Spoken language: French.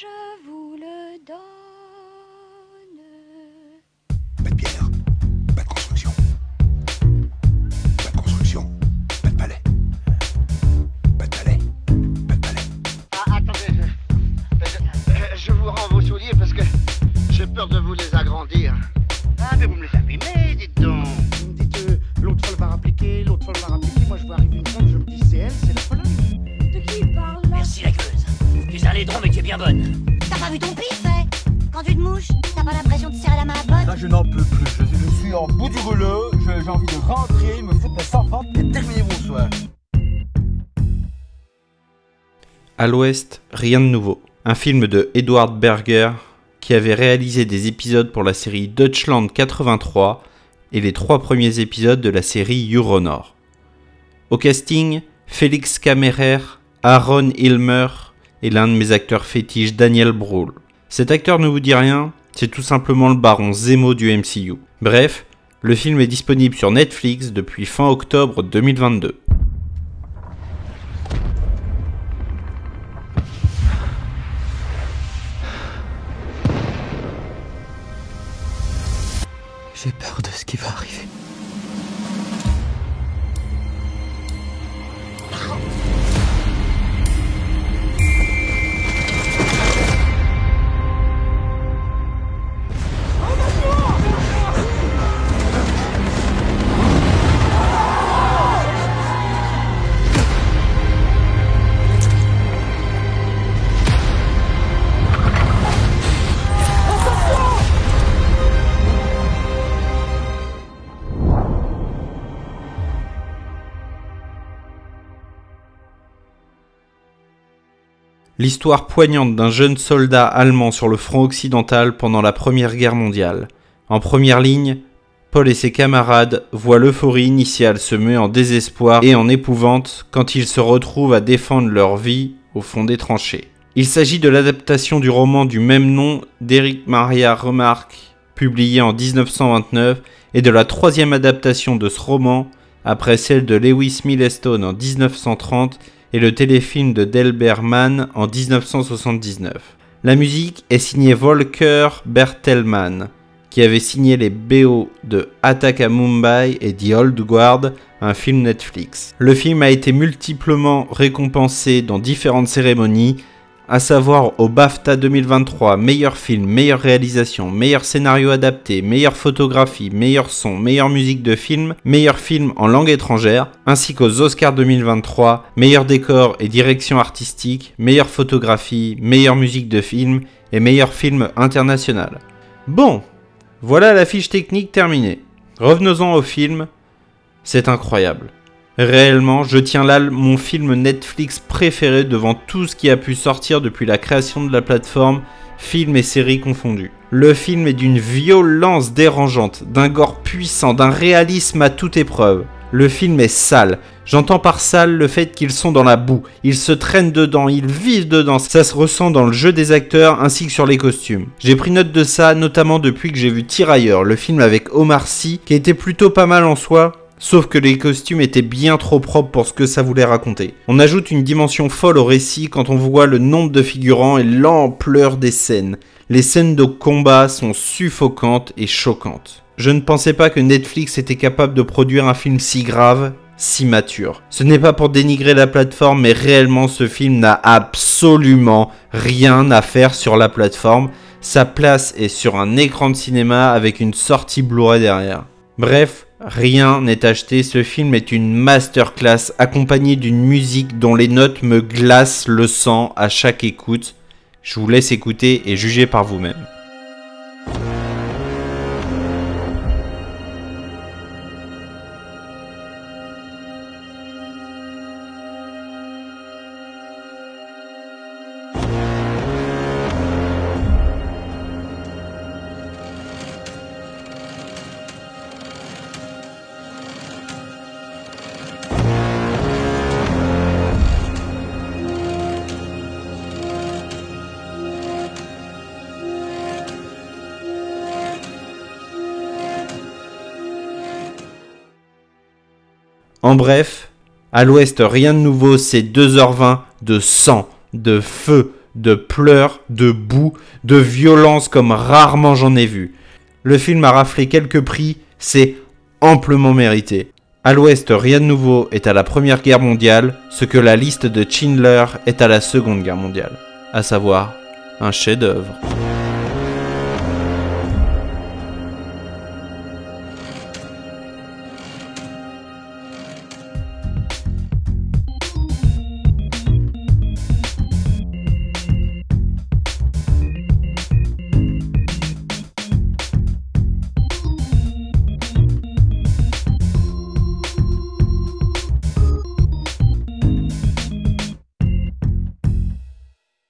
je vous bonne. T'as pas vu ton pif, hein Quand tu te mouches, t'as pas l'impression de serrer la main à pote Là, je n'en peux plus. Je, je suis en bout du rouleau. J'ai envie de rentrer, me foutre mes enfants et terminer mon soir. À l'ouest, rien de nouveau. Un film de Edward Berger qui avait réalisé des épisodes pour la série Deutschland 83 et les trois premiers épisodes de la série Euronor. Au casting, Félix Kammerer, Aaron Hilmer et l'un de mes acteurs fétiches Daniel Brühl. Cet acteur ne vous dit rien, c'est tout simplement le baron Zemo du MCU. Bref, le film est disponible sur Netflix depuis fin octobre 2022. J'ai peur de ce qui va arriver. L'histoire poignante d'un jeune soldat allemand sur le front occidental pendant la Première Guerre mondiale. En première ligne, Paul et ses camarades voient l'euphorie initiale se muer en désespoir et en épouvante quand ils se retrouvent à défendre leur vie au fond des tranchées. Il s'agit de l'adaptation du roman du même nom d'Eric Maria Remarque, publié en 1929, et de la troisième adaptation de ce roman, après celle de Lewis Milestone en 1930 et le téléfilm de Delbert Mann en 1979. La musique est signée Volker Bertelmann, qui avait signé les BO de Attack à Mumbai et The Old Guard, un film Netflix. Le film a été multiplement récompensé dans différentes cérémonies, à savoir au BAFTA 2023, meilleur film, meilleure réalisation, meilleur scénario adapté, meilleure photographie, meilleur son, meilleure musique de film, meilleur film en langue étrangère, ainsi qu'aux Oscars 2023, meilleur décor et direction artistique, meilleure photographie, meilleure musique de film et meilleur film international. Bon, voilà la fiche technique terminée. Revenons-en au film. C'est incroyable. Réellement, je tiens là mon film Netflix préféré devant tout ce qui a pu sortir depuis la création de la plateforme, films et séries confondus. Le film est d'une violence dérangeante, d'un gore puissant, d'un réalisme à toute épreuve. Le film est sale. J'entends par sale le fait qu'ils sont dans la boue, ils se traînent dedans, ils vivent dedans, ça se ressent dans le jeu des acteurs ainsi que sur les costumes. J'ai pris note de ça notamment depuis que j'ai vu Tirailleurs, le film avec Omar Sy, qui était plutôt pas mal en soi, Sauf que les costumes étaient bien trop propres pour ce que ça voulait raconter. On ajoute une dimension folle au récit quand on voit le nombre de figurants et l'ampleur des scènes. Les scènes de combat sont suffocantes et choquantes. Je ne pensais pas que Netflix était capable de produire un film si grave, si mature. Ce n'est pas pour dénigrer la plateforme, mais réellement ce film n'a absolument rien à faire sur la plateforme. Sa place est sur un écran de cinéma avec une sortie Blu-ray derrière. Bref, rien n'est acheté, ce film est une masterclass accompagnée d'une musique dont les notes me glacent le sang à chaque écoute. Je vous laisse écouter et juger par vous-même. En bref, à l'ouest, rien de nouveau, c'est 2h20 de sang, de feu, de pleurs, de boue, de violence comme rarement j'en ai vu. Le film a raflé quelques prix, c'est amplement mérité. À l'ouest, rien de nouveau est à la Première Guerre mondiale, ce que la liste de Schindler est à la Seconde Guerre mondiale, à savoir un chef-d'œuvre.